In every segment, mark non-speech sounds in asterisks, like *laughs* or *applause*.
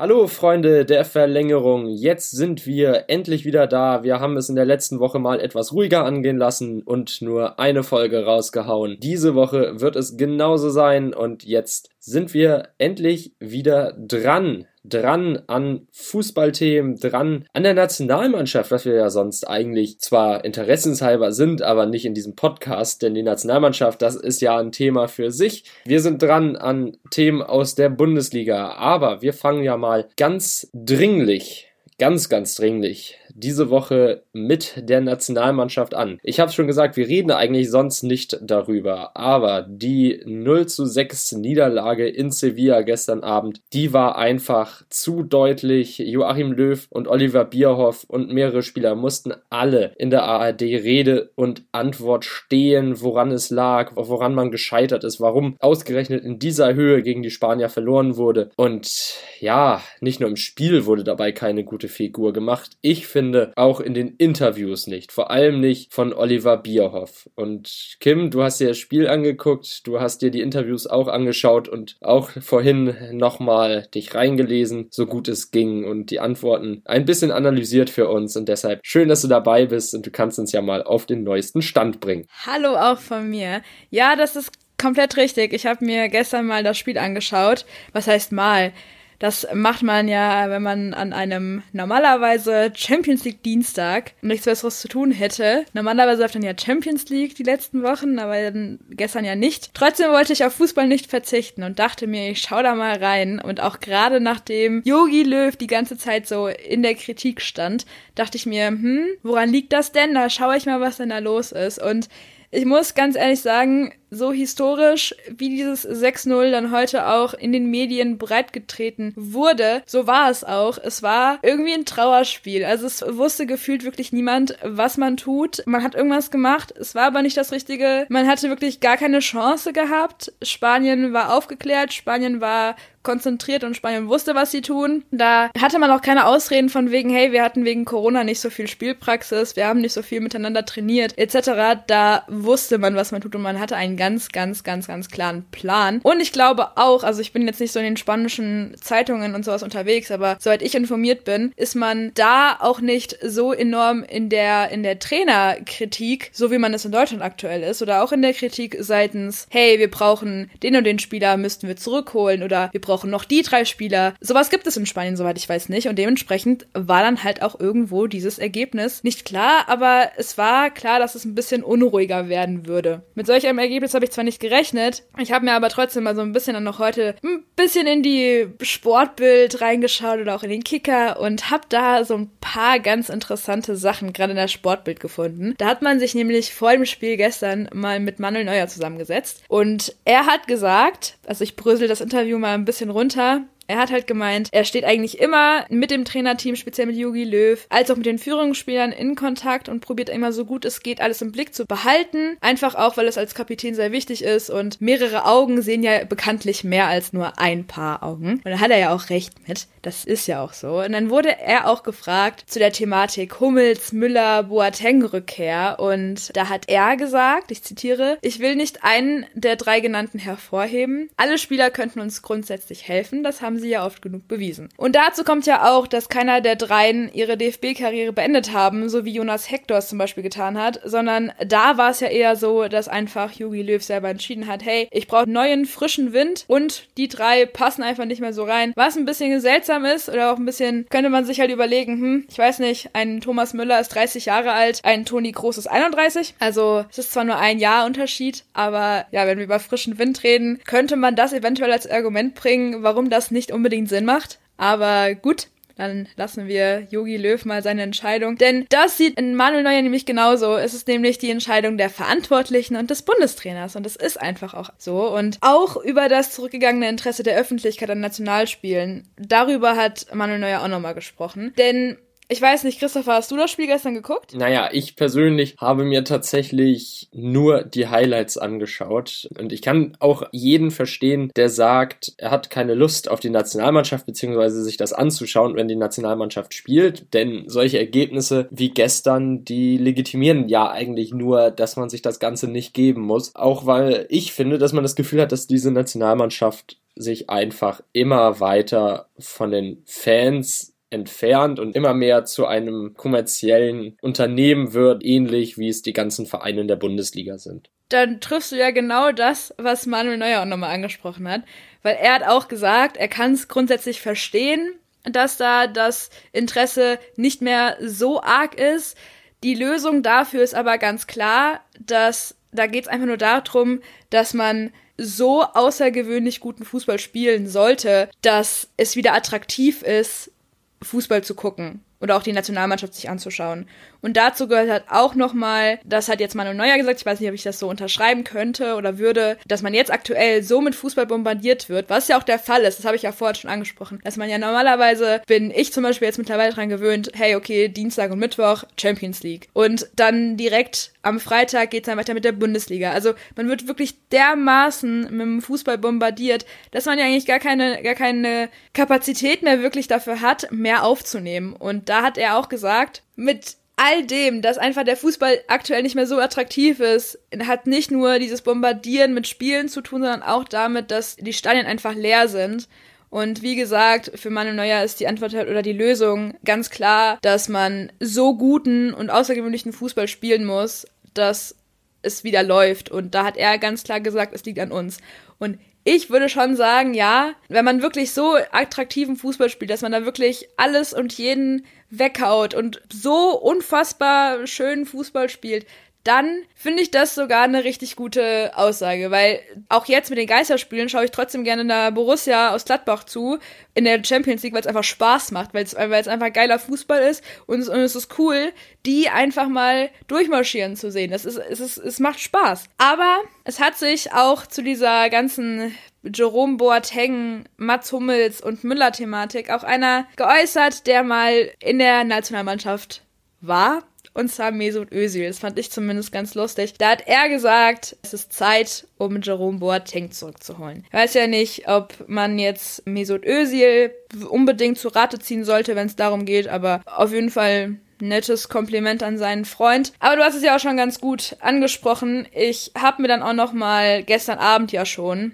Hallo Freunde der Verlängerung, jetzt sind wir endlich wieder da. Wir haben es in der letzten Woche mal etwas ruhiger angehen lassen und nur eine Folge rausgehauen. Diese Woche wird es genauso sein und jetzt sind wir endlich wieder dran dran an Fußballthemen, dran an der Nationalmannschaft, was wir ja sonst eigentlich zwar interessenshalber sind, aber nicht in diesem Podcast, denn die Nationalmannschaft, das ist ja ein Thema für sich. Wir sind dran an Themen aus der Bundesliga, aber wir fangen ja mal ganz dringlich ganz, ganz dringlich diese Woche mit der Nationalmannschaft an. Ich habe schon gesagt, wir reden eigentlich sonst nicht darüber, aber die 0 zu 6 Niederlage in Sevilla gestern Abend, die war einfach zu deutlich. Joachim Löw und Oliver Bierhoff und mehrere Spieler mussten alle in der ARD Rede und Antwort stehen, woran es lag, woran man gescheitert ist, warum ausgerechnet in dieser Höhe gegen die Spanier verloren wurde. Und ja, nicht nur im Spiel wurde dabei keine gute Figur gemacht. Ich finde, finde, auch in den Interviews nicht. Vor allem nicht von Oliver Bierhoff. Und Kim, du hast dir das Spiel angeguckt, du hast dir die Interviews auch angeschaut und auch vorhin nochmal dich reingelesen, so gut es ging und die Antworten ein bisschen analysiert für uns. Und deshalb schön, dass du dabei bist und du kannst uns ja mal auf den neuesten Stand bringen. Hallo auch von mir. Ja, das ist komplett richtig. Ich habe mir gestern mal das Spiel angeschaut. Was heißt mal? Das macht man ja, wenn man an einem normalerweise Champions League Dienstag nichts Besseres zu tun hätte. Normalerweise läuft dann ja Champions League die letzten Wochen, aber gestern ja nicht. Trotzdem wollte ich auf Fußball nicht verzichten und dachte mir, ich schau da mal rein. Und auch gerade nachdem Yogi Löw die ganze Zeit so in der Kritik stand, dachte ich mir, hm, woran liegt das denn? Da schaue ich mal, was denn da los ist. Und ich muss ganz ehrlich sagen, so historisch, wie dieses 6-0 dann heute auch in den Medien breitgetreten wurde, so war es auch. Es war irgendwie ein Trauerspiel. Also es wusste gefühlt wirklich niemand, was man tut. Man hat irgendwas gemacht, es war aber nicht das Richtige. Man hatte wirklich gar keine Chance gehabt. Spanien war aufgeklärt, Spanien war konzentriert und Spanien wusste, was sie tun. Da hatte man auch keine Ausreden von wegen, hey, wir hatten wegen Corona nicht so viel Spielpraxis, wir haben nicht so viel miteinander trainiert, etc. Da wusste man, was man tut und man hatte einen ganz, ganz, ganz, ganz klaren Plan. Und ich glaube auch, also ich bin jetzt nicht so in den spanischen Zeitungen und sowas unterwegs, aber soweit ich informiert bin, ist man da auch nicht so enorm in der, in der Trainerkritik, so wie man es in Deutschland aktuell ist, oder auch in der Kritik seitens, hey, wir brauchen den und den Spieler, müssten wir zurückholen, oder wir brauchen noch die drei Spieler. Sowas gibt es in Spanien, soweit ich weiß, nicht. Und dementsprechend war dann halt auch irgendwo dieses Ergebnis nicht klar, aber es war klar, dass es ein bisschen unruhiger werden würde. Mit solch einem Ergebnis habe ich zwar nicht gerechnet, ich habe mir aber trotzdem mal so ein bisschen dann noch heute ein bisschen in die Sportbild reingeschaut oder auch in den Kicker und habe da so ein paar ganz interessante Sachen gerade in der Sportbild gefunden. Da hat man sich nämlich vor dem Spiel gestern mal mit Manuel Neuer zusammengesetzt und er hat gesagt, also ich brösel das Interview mal ein bisschen runter. Er hat halt gemeint, er steht eigentlich immer mit dem Trainerteam, speziell mit Yogi Löw, als auch mit den Führungsspielern in Kontakt und probiert immer so gut es geht, alles im Blick zu behalten. Einfach auch, weil es als Kapitän sehr wichtig ist und mehrere Augen sehen ja bekanntlich mehr als nur ein paar Augen. Und da hat er ja auch recht mit. Das ist ja auch so. Und dann wurde er auch gefragt zu der Thematik Hummels, Müller, Boateng-Rückkehr. Und da hat er gesagt, ich zitiere, ich will nicht einen der drei genannten hervorheben. Alle Spieler könnten uns grundsätzlich helfen. Das haben sie ja oft genug bewiesen. Und dazu kommt ja auch, dass keiner der dreien ihre DFB-Karriere beendet haben, so wie Jonas Hector es zum Beispiel getan hat, sondern da war es ja eher so, dass einfach Jogi Löw selber entschieden hat, hey, ich brauche neuen, frischen Wind und die drei passen einfach nicht mehr so rein. Was ein bisschen seltsam ist oder auch ein bisschen, könnte man sich halt überlegen, hm, ich weiß nicht, ein Thomas Müller ist 30 Jahre alt, ein Toni Groß ist 31. Also es ist zwar nur ein Jahr Unterschied, aber ja, wenn wir über frischen Wind reden, könnte man das eventuell als Argument bringen, warum das nicht nicht unbedingt Sinn macht. Aber gut, dann lassen wir Yogi Löw mal seine Entscheidung. Denn das sieht in Manuel Neuer nämlich genauso. Es ist nämlich die Entscheidung der Verantwortlichen und des Bundestrainers. Und es ist einfach auch so. Und auch über das zurückgegangene Interesse der Öffentlichkeit an Nationalspielen, darüber hat Manuel Neuer auch nochmal gesprochen. Denn ich weiß nicht, Christopher, hast du das Spiel gestern geguckt? Naja, ich persönlich habe mir tatsächlich nur die Highlights angeschaut. Und ich kann auch jeden verstehen, der sagt, er hat keine Lust auf die Nationalmannschaft, beziehungsweise sich das anzuschauen, wenn die Nationalmannschaft spielt. Denn solche Ergebnisse wie gestern, die legitimieren ja eigentlich nur, dass man sich das Ganze nicht geben muss. Auch weil ich finde, dass man das Gefühl hat, dass diese Nationalmannschaft sich einfach immer weiter von den Fans entfernt und immer mehr zu einem kommerziellen Unternehmen wird, ähnlich wie es die ganzen Vereine in der Bundesliga sind. Dann triffst du ja genau das, was Manuel Neuer auch nochmal angesprochen hat, weil er hat auch gesagt, er kann es grundsätzlich verstehen, dass da das Interesse nicht mehr so arg ist. Die Lösung dafür ist aber ganz klar, dass da geht es einfach nur darum, dass man so außergewöhnlich guten Fußball spielen sollte, dass es wieder attraktiv ist, Fußball zu gucken oder auch die Nationalmannschaft sich anzuschauen. Und dazu gehört halt auch nochmal, das hat jetzt Manuel Neuer gesagt, ich weiß nicht, ob ich das so unterschreiben könnte oder würde, dass man jetzt aktuell so mit Fußball bombardiert wird, was ja auch der Fall ist, das habe ich ja vorhin schon angesprochen, dass man ja normalerweise, bin ich zum Beispiel jetzt mittlerweile dran gewöhnt, hey, okay, Dienstag und Mittwoch Champions League. Und dann direkt am Freitag geht es dann weiter mit der Bundesliga. Also man wird wirklich dermaßen mit dem Fußball bombardiert, dass man ja eigentlich gar keine, gar keine Kapazität mehr wirklich dafür hat, mehr aufzunehmen. Und da hat er auch gesagt, mit all dem, dass einfach der Fußball aktuell nicht mehr so attraktiv ist, hat nicht nur dieses Bombardieren mit Spielen zu tun, sondern auch damit, dass die Stadien einfach leer sind. Und wie gesagt, für Manuel Neuer ist die Antwort halt oder die Lösung ganz klar, dass man so guten und außergewöhnlichen Fußball spielen muss, dass es wieder läuft. Und da hat er ganz klar gesagt, es liegt an uns. Und ich würde schon sagen, ja, wenn man wirklich so attraktiven Fußball spielt, dass man da wirklich alles und jeden weghaut und so unfassbar schön Fußball spielt, dann finde ich das sogar eine richtig gute Aussage, weil auch jetzt mit den Geisterspielen schaue ich trotzdem gerne der Borussia aus Gladbach zu in der Champions League, weil es einfach Spaß macht, weil es, weil es einfach geiler Fußball ist und es, und es ist cool, die einfach mal durchmarschieren zu sehen. Das ist, es, ist, es macht Spaß. Aber es hat sich auch zu dieser ganzen Jerome Boateng, Mats Hummels und Müller-Thematik auch einer geäußert, der mal in der Nationalmannschaft war und zwar Mesut Özil. Das fand ich zumindest ganz lustig. Da hat er gesagt, es ist Zeit, um Jerome Boateng zurückzuholen. Ich weiß ja nicht, ob man jetzt Mesut Özil unbedingt zu Rate ziehen sollte, wenn es darum geht, aber auf jeden Fall nettes Kompliment an seinen Freund. Aber du hast es ja auch schon ganz gut angesprochen. Ich habe mir dann auch noch mal gestern Abend ja schon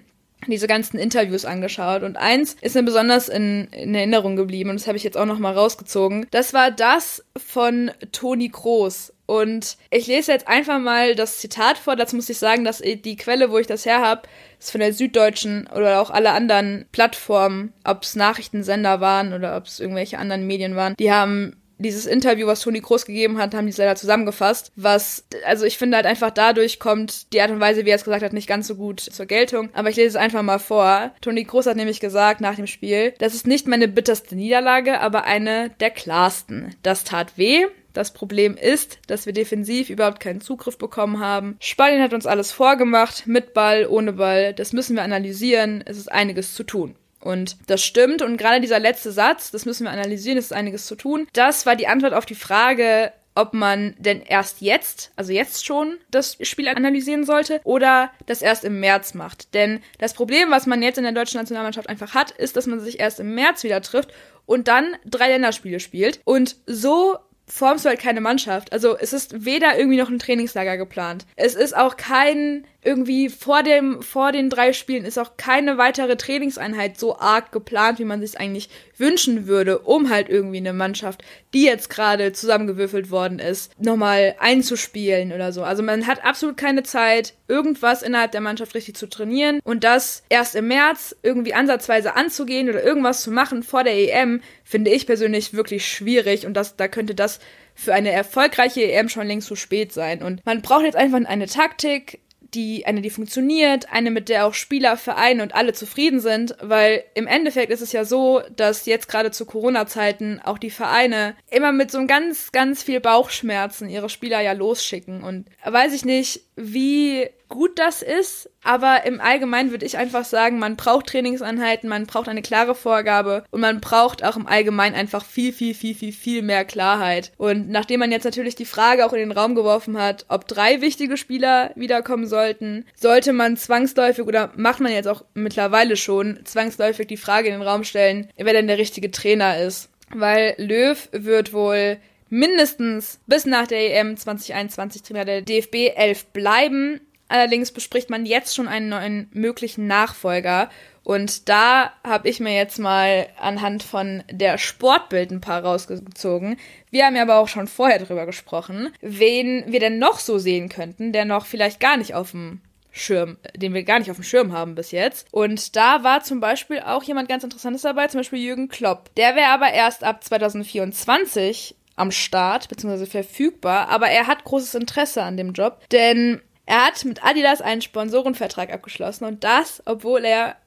diese ganzen Interviews angeschaut und eins ist mir besonders in, in Erinnerung geblieben und das habe ich jetzt auch noch mal rausgezogen. Das war das von Toni Kroos und ich lese jetzt einfach mal das Zitat vor. Dazu muss ich sagen, dass die Quelle, wo ich das her habe, ist von der Süddeutschen oder auch alle anderen Plattformen, ob es Nachrichtensender waren oder ob es irgendwelche anderen Medien waren. Die haben dieses Interview, was Toni Kroos gegeben hat, haben die leider zusammengefasst. Was, also ich finde halt einfach dadurch kommt die Art und Weise, wie er es gesagt hat, nicht ganz so gut zur Geltung. Aber ich lese es einfach mal vor. Toni Kroos hat nämlich gesagt nach dem Spiel, das ist nicht meine bitterste Niederlage, aber eine der klarsten. Das tat weh. Das Problem ist, dass wir defensiv überhaupt keinen Zugriff bekommen haben. Spanien hat uns alles vorgemacht, mit Ball, ohne Ball. Das müssen wir analysieren. Es ist einiges zu tun. Und das stimmt. Und gerade dieser letzte Satz, das müssen wir analysieren, es ist einiges zu tun. Das war die Antwort auf die Frage, ob man denn erst jetzt, also jetzt schon das Spiel analysieren sollte oder das erst im März macht. Denn das Problem, was man jetzt in der deutschen Nationalmannschaft einfach hat, ist, dass man sich erst im März wieder trifft und dann drei Länderspiele spielt. Und so formst du halt keine Mannschaft. Also es ist weder irgendwie noch ein Trainingslager geplant. Es ist auch kein irgendwie vor dem vor den drei Spielen ist auch keine weitere Trainingseinheit so arg geplant, wie man sich eigentlich wünschen würde, um halt irgendwie eine Mannschaft, die jetzt gerade zusammengewürfelt worden ist, nochmal einzuspielen oder so. Also man hat absolut keine Zeit, irgendwas innerhalb der Mannschaft richtig zu trainieren und das erst im März irgendwie ansatzweise anzugehen oder irgendwas zu machen vor der EM, finde ich persönlich wirklich schwierig und das da könnte das für eine erfolgreiche EM schon längst zu spät sein. Und man braucht jetzt einfach eine Taktik, die, eine, die funktioniert, eine, mit der auch Spieler, Vereine und alle zufrieden sind, weil im Endeffekt ist es ja so, dass jetzt gerade zu Corona-Zeiten auch die Vereine immer mit so ganz, ganz viel Bauchschmerzen ihre Spieler ja losschicken. Und weiß ich nicht, wie gut das ist, aber im Allgemeinen würde ich einfach sagen, man braucht Trainingseinheiten, man braucht eine klare Vorgabe und man braucht auch im Allgemeinen einfach viel, viel, viel, viel, viel mehr Klarheit. Und nachdem man jetzt natürlich die Frage auch in den Raum geworfen hat, ob drei wichtige Spieler wiederkommen sollten, sollte man zwangsläufig oder macht man jetzt auch mittlerweile schon zwangsläufig die Frage in den Raum stellen, wer denn der richtige Trainer ist. Weil Löw wird wohl mindestens bis nach der EM 2021 Trainer der DFB 11 bleiben Allerdings bespricht man jetzt schon einen neuen möglichen Nachfolger. Und da habe ich mir jetzt mal anhand von der Sportbild ein paar rausgezogen. Wir haben ja aber auch schon vorher drüber gesprochen, wen wir denn noch so sehen könnten, der noch vielleicht gar nicht auf dem Schirm, den wir gar nicht auf dem Schirm haben bis jetzt. Und da war zum Beispiel auch jemand ganz Interessantes dabei, zum Beispiel Jürgen Klopp. Der wäre aber erst ab 2024 am Start, beziehungsweise verfügbar, aber er hat großes Interesse an dem Job, denn er hat mit Adidas einen Sponsorenvertrag abgeschlossen und das, obwohl er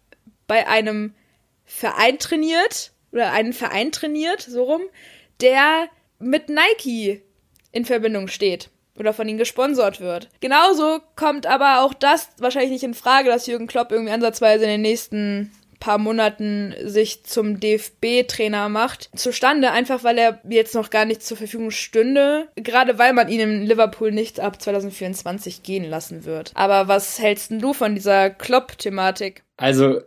bei einem Verein trainiert oder einen Verein trainiert, so rum, der mit Nike in Verbindung steht oder von ihnen gesponsert wird. Genauso kommt aber auch das wahrscheinlich nicht in Frage, dass Jürgen Klopp irgendwie ansatzweise in den nächsten paar Monaten sich zum DFB-Trainer macht, zustande, einfach weil er jetzt noch gar nicht zur Verfügung stünde, gerade weil man ihn in Liverpool nicht ab 2024 gehen lassen wird. Aber was hältst du von dieser Klopp-Thematik? Also,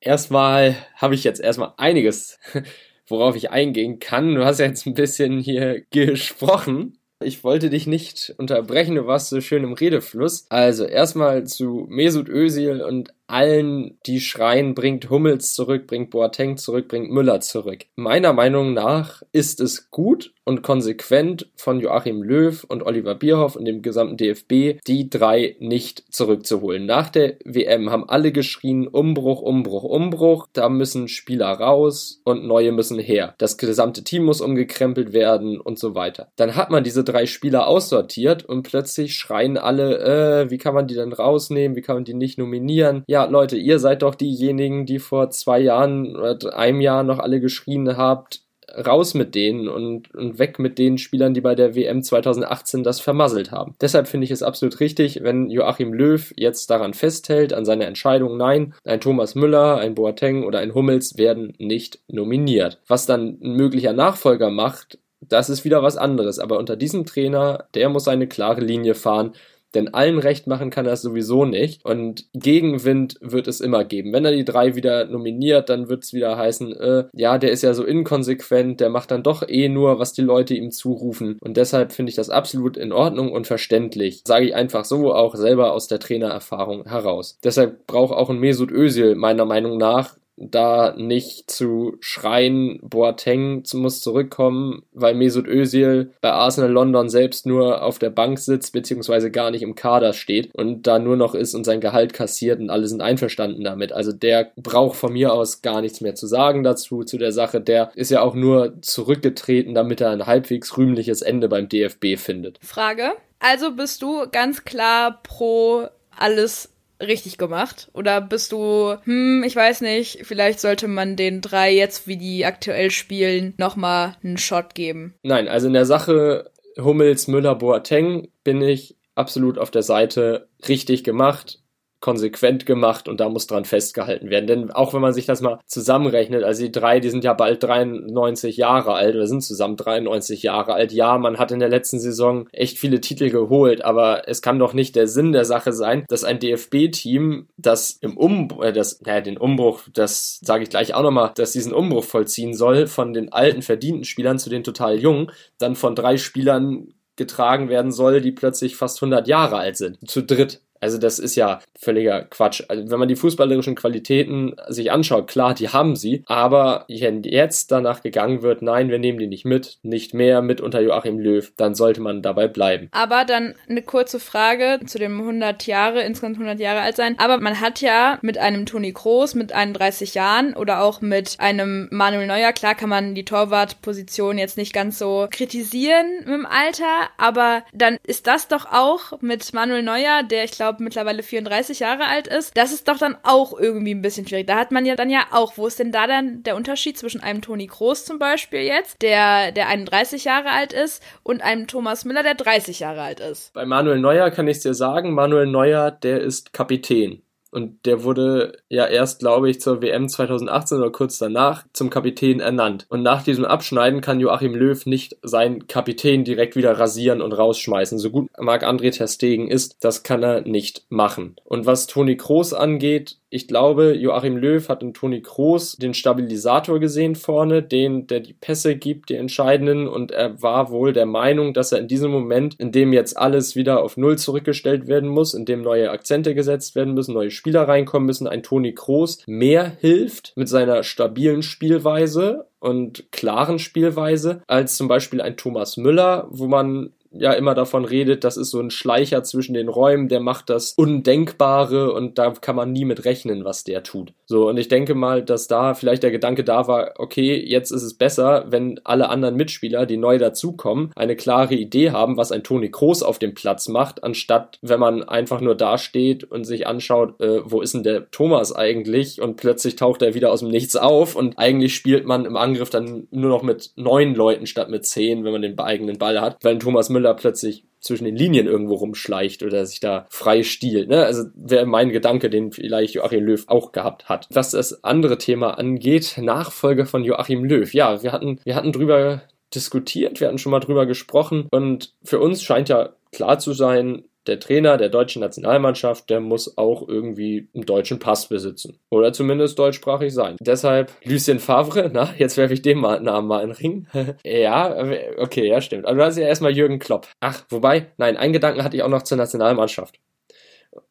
erstmal habe ich jetzt erstmal einiges, *laughs* worauf ich eingehen kann. Du hast ja jetzt ein bisschen hier gesprochen. Ich wollte dich nicht unterbrechen, du warst so schön im Redefluss. Also erstmal zu Mesut Özil und allen, die schreien, bringt Hummels zurück, bringt Boateng zurück, bringt Müller zurück. Meiner Meinung nach ist es gut und konsequent von Joachim Löw und Oliver Bierhoff und dem gesamten DFB, die drei nicht zurückzuholen. Nach der WM haben alle geschrien, Umbruch, Umbruch, Umbruch, da müssen Spieler raus und neue müssen her. Das gesamte Team muss umgekrempelt werden und so weiter. Dann hat man diese drei Spieler aussortiert und plötzlich schreien alle, äh, wie kann man die denn rausnehmen, wie kann man die nicht nominieren? Ja, ja, Leute, ihr seid doch diejenigen, die vor zwei Jahren oder einem Jahr noch alle geschrien habt, raus mit denen und, und weg mit den Spielern, die bei der WM 2018 das vermasselt haben. Deshalb finde ich es absolut richtig, wenn Joachim Löw jetzt daran festhält, an seiner Entscheidung, nein, ein Thomas Müller, ein Boateng oder ein Hummels werden nicht nominiert. Was dann ein möglicher Nachfolger macht, das ist wieder was anderes. Aber unter diesem Trainer, der muss eine klare Linie fahren denn allen recht machen kann er es sowieso nicht. Und Gegenwind wird es immer geben. Wenn er die drei wieder nominiert, dann wird es wieder heißen, äh, ja, der ist ja so inkonsequent, der macht dann doch eh nur, was die Leute ihm zurufen. Und deshalb finde ich das absolut in Ordnung und verständlich. Sage ich einfach so, auch selber aus der Trainererfahrung heraus. Deshalb braucht auch ein Mesut Özil meiner Meinung nach da nicht zu schreien, Boateng muss zurückkommen, weil Mesut Özil bei Arsenal London selbst nur auf der Bank sitzt, beziehungsweise gar nicht im Kader steht und da nur noch ist und sein Gehalt kassiert und alle sind einverstanden damit. Also der braucht von mir aus gar nichts mehr zu sagen dazu, zu der Sache. Der ist ja auch nur zurückgetreten, damit er ein halbwegs rühmliches Ende beim DFB findet. Frage. Also bist du ganz klar pro alles richtig gemacht? Oder bist du, hm, ich weiß nicht, vielleicht sollte man den drei jetzt, wie die aktuell spielen, nochmal einen Shot geben? Nein, also in der Sache Hummels, Müller, Boateng bin ich absolut auf der Seite richtig gemacht konsequent gemacht und da muss dran festgehalten werden. Denn auch wenn man sich das mal zusammenrechnet, also die drei, die sind ja bald 93 Jahre alt oder sind zusammen 93 Jahre alt. Ja, man hat in der letzten Saison echt viele Titel geholt, aber es kann doch nicht der Sinn der Sache sein, dass ein DFB-Team, das im Umbruch, äh, das, naja, den Umbruch, das sage ich gleich auch nochmal, dass diesen Umbruch vollziehen soll von den alten verdienten Spielern zu den total jungen, dann von drei Spielern getragen werden soll, die plötzlich fast 100 Jahre alt sind. Zu dritt. Also das ist ja völliger Quatsch. Also wenn man die fußballerischen Qualitäten sich anschaut, klar, die haben sie, aber wenn jetzt danach gegangen wird, nein, wir nehmen die nicht mit, nicht mehr mit unter Joachim Löw, dann sollte man dabei bleiben. Aber dann eine kurze Frage zu dem 100 Jahre, insgesamt 100 Jahre alt sein. Aber man hat ja mit einem Toni Kroos mit 31 Jahren oder auch mit einem Manuel Neuer, klar kann man die Torwartposition jetzt nicht ganz so kritisieren dem Alter, aber dann ist das doch auch mit Manuel Neuer, der ich glaube glaube, mittlerweile 34 Jahre alt ist, das ist doch dann auch irgendwie ein bisschen schwierig. Da hat man ja dann ja auch, wo ist denn da dann der Unterschied zwischen einem Toni Groß zum Beispiel jetzt, der, der 31 Jahre alt ist, und einem Thomas Müller, der 30 Jahre alt ist? Bei Manuel Neuer kann ich dir sagen, Manuel Neuer, der ist Kapitän. Und der wurde ja erst, glaube ich, zur WM 2018 oder kurz danach zum Kapitän ernannt. Und nach diesem Abschneiden kann Joachim Löw nicht seinen Kapitän direkt wieder rasieren und rausschmeißen. So gut Marc-André Terstegen ist, das kann er nicht machen. Und was Toni Kroos angeht, ich glaube, Joachim Löw hat in Toni Kroos den Stabilisator gesehen vorne, den, der die Pässe gibt, die entscheidenden, und er war wohl der Meinung, dass er in diesem Moment, in dem jetzt alles wieder auf Null zurückgestellt werden muss, in dem neue Akzente gesetzt werden müssen, neue Spieler reinkommen müssen, ein Toni Kroos mehr hilft mit seiner stabilen Spielweise und klaren Spielweise als zum Beispiel ein Thomas Müller, wo man ja immer davon redet, das ist so ein Schleicher zwischen den Räumen, der macht das Undenkbare und da kann man nie mit rechnen, was der tut. So, und ich denke mal, dass da vielleicht der Gedanke da war, okay, jetzt ist es besser, wenn alle anderen Mitspieler, die neu dazukommen, eine klare Idee haben, was ein Toni Kroos auf dem Platz macht, anstatt wenn man einfach nur dasteht und sich anschaut, äh, wo ist denn der Thomas eigentlich und plötzlich taucht er wieder aus dem Nichts auf und eigentlich spielt man im Angriff dann nur noch mit neun Leuten statt mit zehn, wenn man den eigenen Ball hat, weil ein Thomas Müller plötzlich zwischen den Linien irgendwo rumschleicht oder sich da frei stiehlt. Ne? Also wäre mein Gedanke, den vielleicht Joachim Löw auch gehabt hat. Was das andere Thema angeht, Nachfolger von Joachim Löw. Ja, wir hatten, wir hatten drüber diskutiert, wir hatten schon mal drüber gesprochen und für uns scheint ja klar zu sein, der Trainer der deutschen Nationalmannschaft, der muss auch irgendwie einen deutschen Pass besitzen. Oder zumindest deutschsprachig sein. Deshalb Lucien Favre, *laughs* na, jetzt werfe ich dem Namen mal in den Ring. *laughs* ja, okay, ja, stimmt. Also du hast ja erstmal Jürgen Klopp. Ach, wobei, nein, einen Gedanken hatte ich auch noch zur Nationalmannschaft.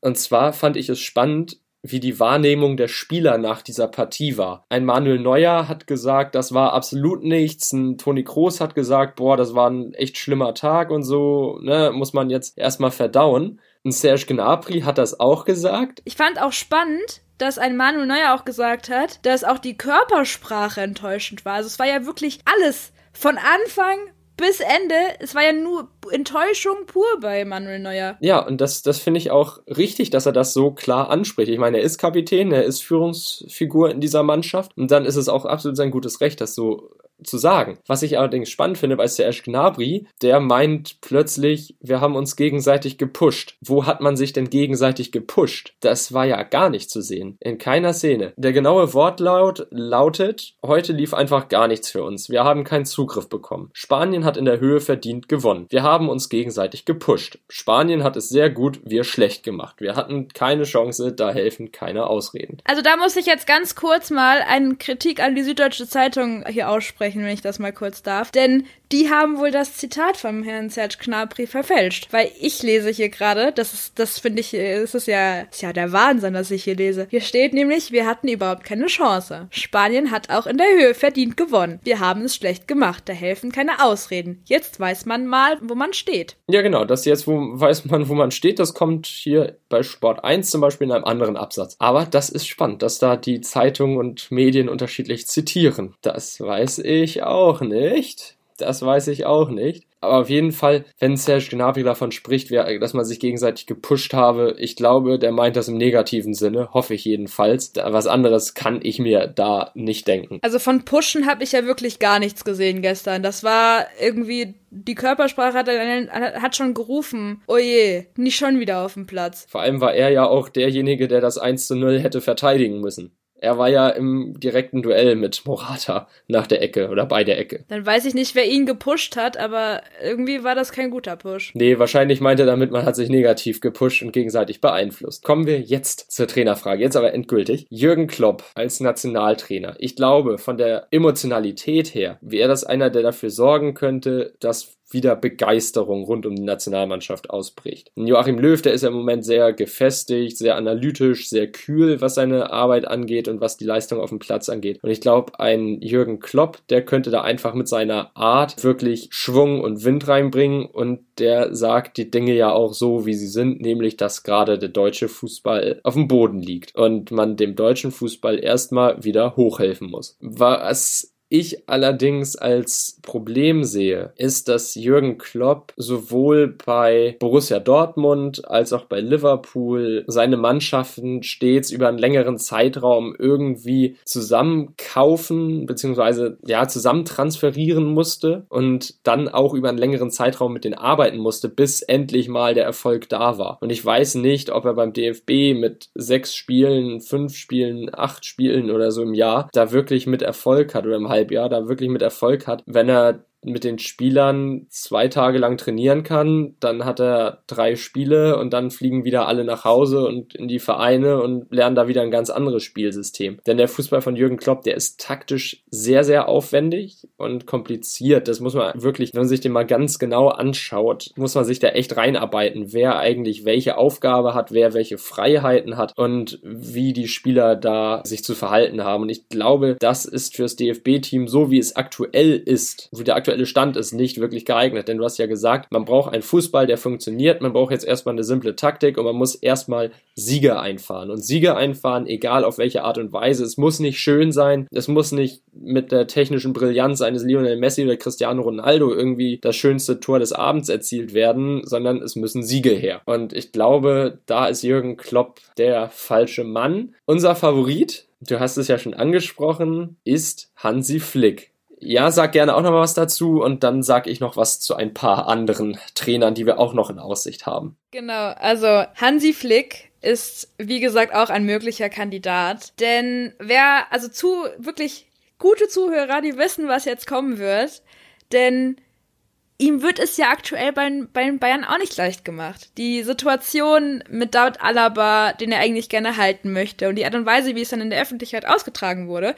Und zwar fand ich es spannend, wie die Wahrnehmung der Spieler nach dieser Partie war. Ein Manuel Neuer hat gesagt, das war absolut nichts. Ein Toni Kroos hat gesagt, boah, das war ein echt schlimmer Tag und so, ne, muss man jetzt erstmal verdauen. Ein Serge Gnabry hat das auch gesagt. Ich fand auch spannend, dass ein Manuel Neuer auch gesagt hat, dass auch die Körpersprache enttäuschend war. Also es war ja wirklich alles von Anfang bis Ende, es war ja nur Enttäuschung pur bei Manuel Neuer. Ja, und das, das finde ich auch richtig, dass er das so klar anspricht. Ich meine, er ist Kapitän, er ist Führungsfigur in dieser Mannschaft und dann ist es auch absolut sein gutes Recht, das so zu sagen. Was ich allerdings spannend finde bei Serge Gnabry, der meint plötzlich, wir haben uns gegenseitig gepusht. Wo hat man sich denn gegenseitig gepusht? Das war ja gar nicht zu sehen. In keiner Szene. Der genaue Wortlaut lautet, heute lief einfach gar nichts für uns. Wir haben keinen Zugriff bekommen. Spanien hat in der Höhe verdient gewonnen. Wir haben uns gegenseitig gepusht. Spanien hat es sehr gut, wir schlecht gemacht. Wir hatten keine Chance, da helfen keine Ausreden. Also da muss ich jetzt ganz kurz mal eine Kritik an die Süddeutsche Zeitung hier aussprechen ansprechen, wenn ich das mal kurz darf. Denn die haben wohl das Zitat vom Herrn Serge Gnabry verfälscht. Weil ich lese hier gerade, das ist, das finde ich, es ist ja, ist ja der Wahnsinn, dass ich hier lese. Hier steht nämlich, wir hatten überhaupt keine Chance. Spanien hat auch in der Höhe verdient gewonnen. Wir haben es schlecht gemacht. Da helfen keine Ausreden. Jetzt weiß man mal, wo man steht. Ja, genau. Das jetzt, wo weiß man, wo man steht, das kommt hier bei Sport 1 zum Beispiel in einem anderen Absatz. Aber das ist spannend, dass da die Zeitungen und Medien unterschiedlich zitieren. Das weiß ich auch nicht. Das weiß ich auch nicht. Aber auf jeden Fall, wenn Serge Gnabry davon spricht, dass man sich gegenseitig gepusht habe, ich glaube, der meint das im negativen Sinne, hoffe ich jedenfalls. Was anderes kann ich mir da nicht denken. Also von Pushen habe ich ja wirklich gar nichts gesehen gestern. Das war irgendwie, die Körpersprache hat, hat schon gerufen, oh je, nicht schon wieder auf dem Platz. Vor allem war er ja auch derjenige, der das 1 zu 0 hätte verteidigen müssen. Er war ja im direkten Duell mit Morata nach der Ecke oder bei der Ecke. Dann weiß ich nicht, wer ihn gepusht hat, aber irgendwie war das kein guter Push. Nee, wahrscheinlich meinte er damit, man hat sich negativ gepusht und gegenseitig beeinflusst. Kommen wir jetzt zur Trainerfrage. Jetzt aber endgültig. Jürgen Klopp als Nationaltrainer. Ich glaube, von der Emotionalität her wäre das einer, der dafür sorgen könnte, dass wieder Begeisterung rund um die Nationalmannschaft ausbricht. Joachim Löw, der ist im Moment sehr gefestigt, sehr analytisch, sehr kühl, was seine Arbeit angeht und was die Leistung auf dem Platz angeht. Und ich glaube, ein Jürgen Klopp, der könnte da einfach mit seiner Art wirklich Schwung und Wind reinbringen und der sagt die Dinge ja auch so, wie sie sind, nämlich, dass gerade der deutsche Fußball auf dem Boden liegt und man dem deutschen Fußball erstmal wieder hochhelfen muss. Was ich allerdings als Problem sehe, ist, dass Jürgen Klopp sowohl bei Borussia Dortmund als auch bei Liverpool seine Mannschaften stets über einen längeren Zeitraum irgendwie zusammenkaufen bzw. ja zusammen transferieren musste und dann auch über einen längeren Zeitraum mit denen arbeiten musste, bis endlich mal der Erfolg da war. Und ich weiß nicht, ob er beim DFB mit sechs Spielen, fünf Spielen, acht Spielen oder so im Jahr da wirklich mit Erfolg hat oder im Halbjahr da wirklich mit Erfolg hat, wenn er mit den Spielern zwei Tage lang trainieren kann, dann hat er drei Spiele und dann fliegen wieder alle nach Hause und in die Vereine und lernen da wieder ein ganz anderes Spielsystem. Denn der Fußball von Jürgen Klopp, der ist taktisch sehr, sehr aufwendig und kompliziert. Das muss man wirklich, wenn man sich den mal ganz genau anschaut, muss man sich da echt reinarbeiten, wer eigentlich welche Aufgabe hat, wer welche Freiheiten hat und wie die Spieler da sich zu verhalten haben. Und ich glaube, das ist fürs DFB-Team so, wie es aktuell ist, wie der aktuelle aktuelle Stand ist nicht wirklich geeignet, denn du hast ja gesagt, man braucht einen Fußball, der funktioniert, man braucht jetzt erstmal eine simple Taktik und man muss erstmal Sieger einfahren. Und Sieger einfahren, egal auf welche Art und Weise, es muss nicht schön sein, es muss nicht mit der technischen Brillanz eines Lionel Messi oder Cristiano Ronaldo irgendwie das schönste Tor des Abends erzielt werden, sondern es müssen Siege her. Und ich glaube, da ist Jürgen Klopp der falsche Mann. Unser Favorit, du hast es ja schon angesprochen, ist Hansi Flick. Ja, sag gerne auch noch mal was dazu und dann sag ich noch was zu ein paar anderen Trainern, die wir auch noch in Aussicht haben. Genau, also Hansi Flick ist wie gesagt auch ein möglicher Kandidat, denn wer also zu wirklich gute Zuhörer, die wissen, was jetzt kommen wird, denn ihm wird es ja aktuell bei, bei Bayern auch nicht leicht gemacht. Die Situation mit David Alaba, den er eigentlich gerne halten möchte, und die Art und Weise, wie es dann in der Öffentlichkeit ausgetragen wurde,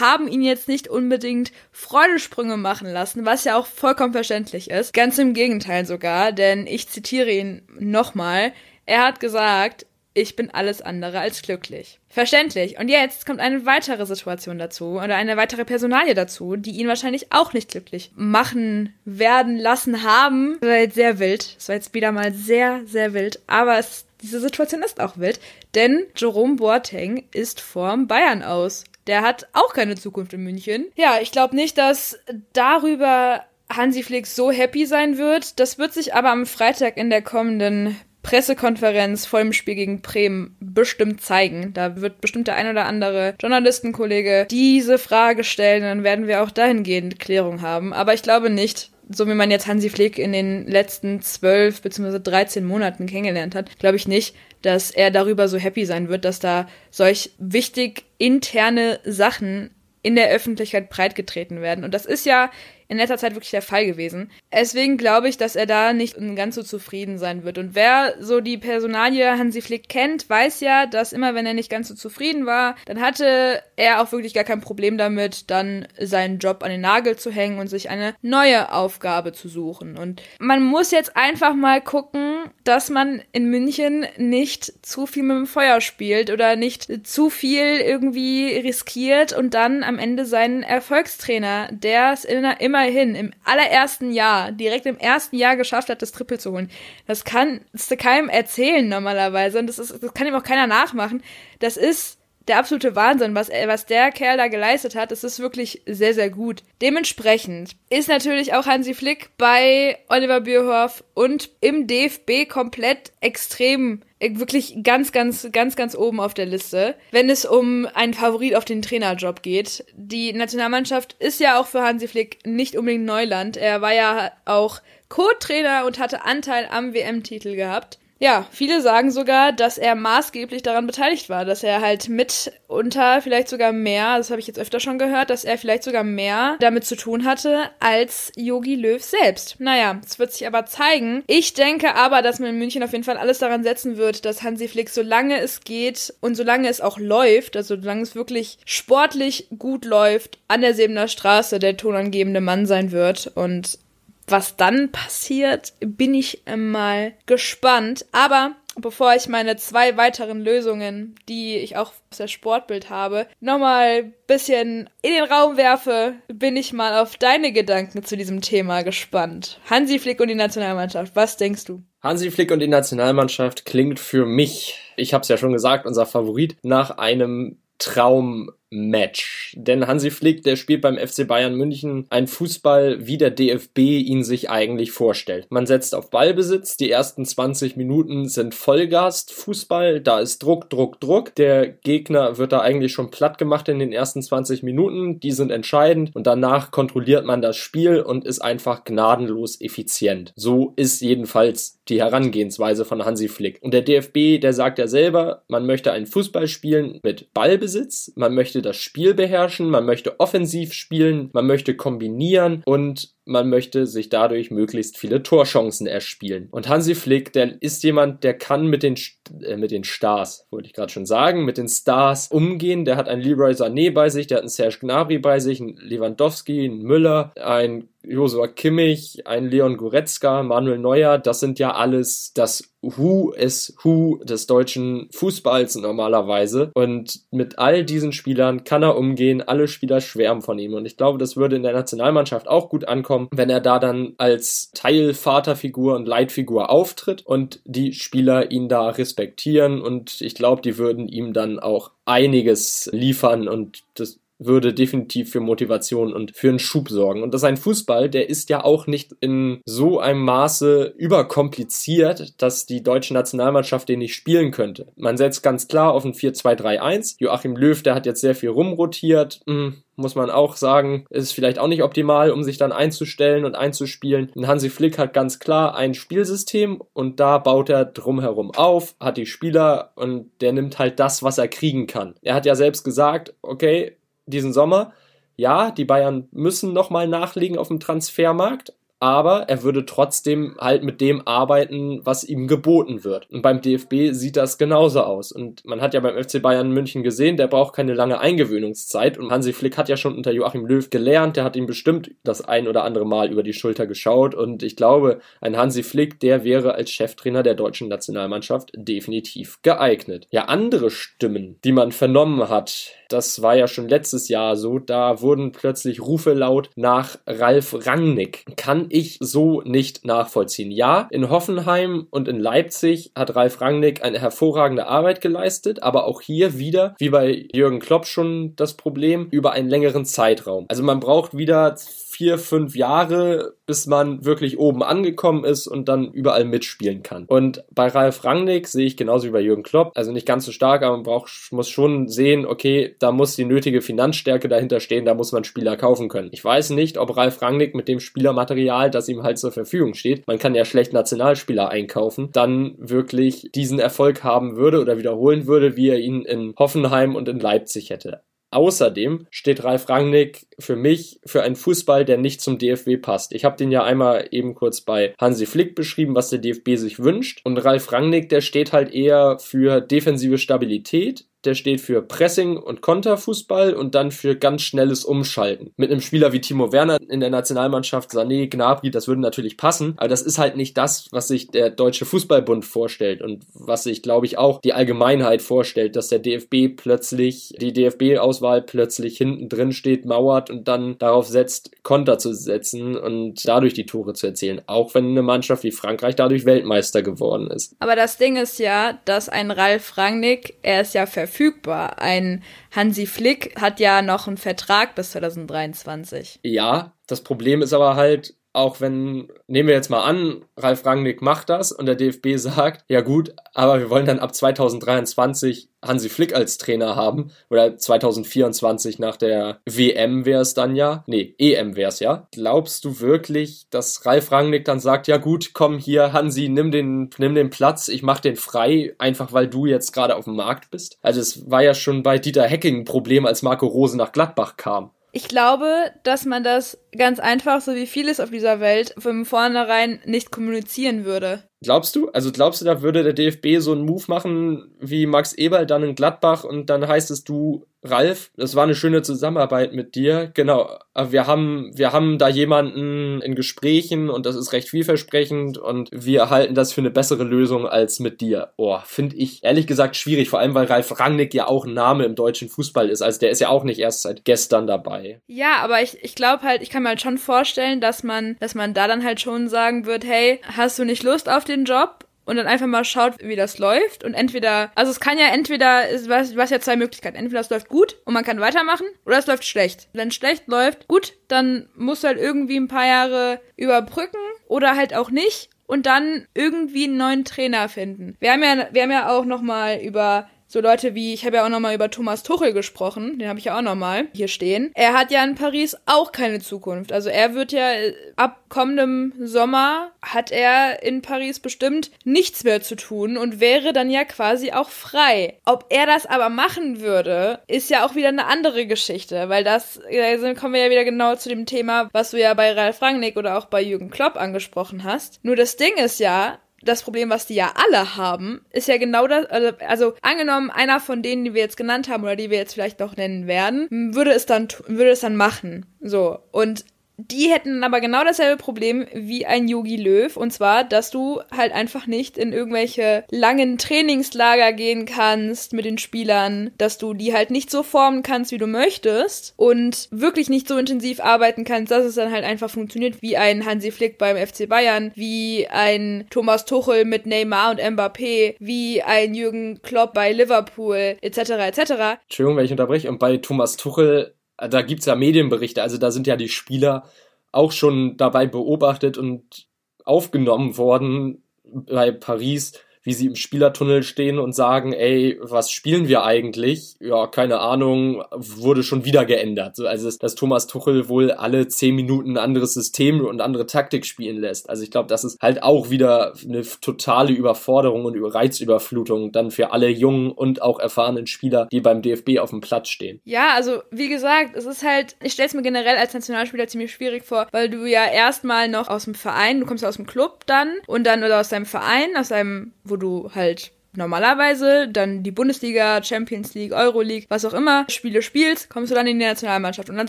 haben ihn jetzt nicht unbedingt Freudesprünge machen lassen, was ja auch vollkommen verständlich ist. Ganz im Gegenteil sogar, denn ich zitiere ihn nochmal. Er hat gesagt, ich bin alles andere als glücklich. Verständlich. Und jetzt kommt eine weitere Situation dazu oder eine weitere Personalie dazu, die ihn wahrscheinlich auch nicht glücklich machen werden lassen haben. Das war jetzt sehr wild. Das war jetzt wieder mal sehr, sehr wild. Aber es, diese Situation ist auch wild, denn Jerome Boateng ist vorm Bayern aus. Der hat auch keine Zukunft in München. Ja, ich glaube nicht, dass darüber Hansi Flick so happy sein wird. Das wird sich aber am Freitag in der kommenden Pressekonferenz vor dem Spiel gegen Bremen bestimmt zeigen. Da wird bestimmt der ein oder andere Journalistenkollege diese Frage stellen, dann werden wir auch dahingehend Klärung haben. Aber ich glaube nicht, so wie man jetzt Hansi Flick in den letzten zwölf bzw. 13 Monaten kennengelernt hat, glaube ich nicht, dass er darüber so happy sein wird, dass da solch wichtig interne Sachen in der Öffentlichkeit breitgetreten werden. Und das ist ja in letzter Zeit wirklich der Fall gewesen. Deswegen glaube ich, dass er da nicht ganz so zufrieden sein wird. Und wer so die Personalie Hansi Flick kennt, weiß ja, dass immer wenn er nicht ganz so zufrieden war, dann hatte er auch wirklich gar kein Problem damit, dann seinen Job an den Nagel zu hängen und sich eine neue Aufgabe zu suchen. Und man muss jetzt einfach mal gucken, dass man in München nicht zu viel mit dem Feuer spielt oder nicht zu viel irgendwie riskiert und dann am Ende seinen Erfolgstrainer, der es immer immerhin im allerersten Jahr, direkt im ersten Jahr geschafft hat, das Triple zu holen. Das kann das keinem erzählen normalerweise und das, ist, das kann ihm auch keiner nachmachen. Das ist der absolute Wahnsinn, was, was der Kerl da geleistet hat. Das ist wirklich sehr, sehr gut. Dementsprechend ist natürlich auch Hansi Flick bei Oliver Bierhoff und im DFB komplett extrem wirklich ganz, ganz, ganz, ganz oben auf der Liste, wenn es um einen Favorit auf den Trainerjob geht. Die Nationalmannschaft ist ja auch für Hansi Flick nicht unbedingt Neuland. Er war ja auch Co-Trainer und hatte Anteil am WM-Titel gehabt. Ja, viele sagen sogar, dass er maßgeblich daran beteiligt war, dass er halt mit unter vielleicht sogar mehr, das habe ich jetzt öfter schon gehört, dass er vielleicht sogar mehr damit zu tun hatte als Yogi Löw selbst. Naja, es wird sich aber zeigen. Ich denke aber, dass man in München auf jeden Fall alles daran setzen wird, dass Hansi Flick, solange es geht und solange es auch läuft, also solange es wirklich sportlich gut läuft, an der Sebener Straße der tonangebende Mann sein wird. Und was dann passiert, bin ich mal gespannt. Aber bevor ich meine zwei weiteren Lösungen, die ich auch aus der Sportbild habe, nochmal bisschen in den Raum werfe, bin ich mal auf deine Gedanken zu diesem Thema gespannt. Hansi Flick und die Nationalmannschaft, was denkst du? Hansi Flick und die Nationalmannschaft klingt für mich, ich habe es ja schon gesagt, unser Favorit nach einem Traum Match. Denn Hansi Flick, der spielt beim FC Bayern München ein Fußball, wie der DFB ihn sich eigentlich vorstellt. Man setzt auf Ballbesitz, die ersten 20 Minuten sind Vollgas Fußball, da ist Druck, Druck, Druck. Der Gegner wird da eigentlich schon platt gemacht in den ersten 20 Minuten, die sind entscheidend und danach kontrolliert man das Spiel und ist einfach gnadenlos effizient. So ist jedenfalls die Herangehensweise von Hansi Flick. Und der DFB, der sagt ja selber, man möchte einen Fußball spielen mit Ballbesitz, man möchte das Spiel beherrschen, man möchte offensiv spielen, man möchte kombinieren und man möchte sich dadurch möglichst viele Torchancen erspielen. Und Hansi Flick, der ist jemand, der kann mit den, äh, mit den Stars, wollte ich gerade schon sagen, mit den Stars umgehen. Der hat einen Leroy Sané bei sich, der hat einen Serge Gnabry bei sich, einen Lewandowski, einen Müller, einen Josua Kimmich, ein Leon Goretzka, Manuel Neuer, das sind ja alles das Who is Who des deutschen Fußballs normalerweise. Und mit all diesen Spielern kann er umgehen. Alle Spieler schwärmen von ihm. Und ich glaube, das würde in der Nationalmannschaft auch gut ankommen, wenn er da dann als Teil Vaterfigur und Leitfigur auftritt und die Spieler ihn da respektieren. Und ich glaube, die würden ihm dann auch einiges liefern und das würde definitiv für Motivation und für einen Schub sorgen. Und das ist ein Fußball, der ist ja auch nicht in so einem Maße überkompliziert, dass die deutsche Nationalmannschaft den nicht spielen könnte. Man setzt ganz klar auf ein 4-2-3-1. Joachim Löw, der hat jetzt sehr viel rumrotiert. Hm, muss man auch sagen, ist vielleicht auch nicht optimal, um sich dann einzustellen und einzuspielen. Und Hansi Flick hat ganz klar ein Spielsystem und da baut er drumherum auf, hat die Spieler und der nimmt halt das, was er kriegen kann. Er hat ja selbst gesagt, okay, diesen Sommer. Ja, die Bayern müssen nochmal nachlegen auf dem Transfermarkt, aber er würde trotzdem halt mit dem arbeiten, was ihm geboten wird. Und beim DFB sieht das genauso aus. Und man hat ja beim FC Bayern München gesehen, der braucht keine lange Eingewöhnungszeit. Und Hansi Flick hat ja schon unter Joachim Löw gelernt, der hat ihm bestimmt das ein oder andere Mal über die Schulter geschaut. Und ich glaube, ein Hansi Flick, der wäre als Cheftrainer der deutschen Nationalmannschaft definitiv geeignet. Ja, andere Stimmen, die man vernommen hat, das war ja schon letztes Jahr so, da wurden plötzlich Rufe laut nach Ralf Rangnick. Kann ich so nicht nachvollziehen. Ja, in Hoffenheim und in Leipzig hat Ralf Rangnick eine hervorragende Arbeit geleistet, aber auch hier wieder, wie bei Jürgen Klopp schon das Problem, über einen längeren Zeitraum. Also man braucht wieder vier, fünf Jahre, bis man wirklich oben angekommen ist und dann überall mitspielen kann. Und bei Ralf Rangnick sehe ich genauso wie bei Jürgen Klopp, also nicht ganz so stark, aber man braucht, muss schon sehen, okay, da muss die nötige Finanzstärke dahinter stehen, da muss man Spieler kaufen können. Ich weiß nicht, ob Ralf Rangnick mit dem Spielermaterial, das ihm halt zur Verfügung steht, man kann ja schlecht Nationalspieler einkaufen, dann wirklich diesen Erfolg haben würde oder wiederholen würde, wie er ihn in Hoffenheim und in Leipzig hätte. Außerdem steht Ralf Rangnick für mich für einen Fußball, der nicht zum DFB passt. Ich habe den ja einmal eben kurz bei Hansi Flick beschrieben, was der DFB sich wünscht. Und Ralf Rangnick, der steht halt eher für defensive Stabilität, der steht für Pressing und Konterfußball und dann für ganz schnelles Umschalten. Mit einem Spieler wie Timo Werner in der Nationalmannschaft, Sané, Gnabry, das würde natürlich passen, aber das ist halt nicht das, was sich der Deutsche Fußballbund vorstellt und was sich, glaube ich, auch die Allgemeinheit vorstellt, dass der DFB plötzlich, die DFB-Auswahl plötzlich hinten drin steht, mauert und dann darauf setzt, Konter zu setzen und dadurch die Tore zu erzielen. Auch wenn eine Mannschaft wie Frankreich dadurch Weltmeister geworden ist. Aber das Ding ist ja, dass ein Ralf Rangnick, er ist ja verfügbar verfügbar. Ein Hansi Flick hat ja noch einen Vertrag bis 2023. Ja, das Problem ist aber halt, auch wenn, nehmen wir jetzt mal an, Ralf Rangnick macht das und der DFB sagt, ja gut, aber wir wollen dann ab 2023 Hansi Flick als Trainer haben oder 2024 nach der WM wäre es dann ja, nee, EM wäre es ja. Glaubst du wirklich, dass Ralf Rangnick dann sagt, ja gut, komm hier Hansi, nimm den nimm den Platz, ich mach den frei, einfach weil du jetzt gerade auf dem Markt bist? Also es war ja schon bei Dieter Hecking ein Problem, als Marco Rose nach Gladbach kam. Ich glaube, dass man das ganz einfach, so wie vieles auf dieser Welt, von vornherein nicht kommunizieren würde. Glaubst du? Also glaubst du, da würde der DFB so einen Move machen wie Max Eberl dann in Gladbach und dann heißt es du, Ralf, das war eine schöne Zusammenarbeit mit dir. Genau, wir haben, wir haben da jemanden in Gesprächen und das ist recht vielversprechend und wir halten das für eine bessere Lösung als mit dir. Oh, finde ich ehrlich gesagt schwierig, vor allem weil Ralf Rangnick ja auch ein Name im deutschen Fußball ist. Also der ist ja auch nicht erst seit gestern dabei. Ja, aber ich, ich glaube halt, ich kann mir halt schon vorstellen, dass man, dass man da dann halt schon sagen wird, hey, hast du nicht Lust auf den Job? Und dann einfach mal schaut, wie das läuft. Und entweder, also es kann ja entweder, es was ja zwei Möglichkeiten. Entweder es läuft gut und man kann weitermachen, oder es läuft schlecht. Wenn es schlecht läuft, gut, dann musst du halt irgendwie ein paar Jahre überbrücken oder halt auch nicht und dann irgendwie einen neuen Trainer finden. Wir haben ja, wir haben ja auch noch mal über so Leute wie, ich habe ja auch nochmal über Thomas Tuchel gesprochen, den habe ich ja auch nochmal hier stehen. Er hat ja in Paris auch keine Zukunft. Also er wird ja äh, ab kommendem Sommer hat er in Paris bestimmt nichts mehr zu tun und wäre dann ja quasi auch frei. Ob er das aber machen würde, ist ja auch wieder eine andere Geschichte, weil das, da kommen wir ja wieder genau zu dem Thema, was du ja bei Ralf Rangnick oder auch bei Jürgen Klopp angesprochen hast. Nur das Ding ist ja, das Problem, was die ja alle haben, ist ja genau das, also, also, angenommen, einer von denen, die wir jetzt genannt haben oder die wir jetzt vielleicht noch nennen werden, würde es dann, würde es dann machen. So. Und die hätten aber genau dasselbe Problem wie ein Yogi Löw. Und zwar, dass du halt einfach nicht in irgendwelche langen Trainingslager gehen kannst mit den Spielern, dass du die halt nicht so formen kannst, wie du möchtest und wirklich nicht so intensiv arbeiten kannst, dass es dann halt einfach funktioniert wie ein Hansi Flick beim FC Bayern, wie ein Thomas Tuchel mit Neymar und Mbappé, wie ein Jürgen Klopp bei Liverpool, etc. etc. Entschuldigung, wenn ich unterbreche. Und bei Thomas Tuchel da gibt es ja Medienberichte, also da sind ja die Spieler auch schon dabei beobachtet und aufgenommen worden bei Paris, wie sie im Spielertunnel stehen und sagen, ey, was spielen wir eigentlich? Ja, keine Ahnung, wurde schon wieder geändert. Also, dass Thomas Tuchel wohl alle zehn Minuten ein anderes System und andere Taktik spielen lässt. Also ich glaube, das ist halt auch wieder eine totale Überforderung und Reizüberflutung dann für alle jungen und auch erfahrenen Spieler, die beim DFB auf dem Platz stehen. Ja, also wie gesagt, es ist halt, ich stelle es mir generell als Nationalspieler ziemlich schwierig vor, weil du ja erstmal noch aus dem Verein, du kommst aus dem Club dann und dann oder aus deinem Verein, aus deinem wo du halt normalerweise dann die Bundesliga, Champions League, Euroleague, was auch immer Spiele spielst, kommst du dann in die Nationalmannschaft und dann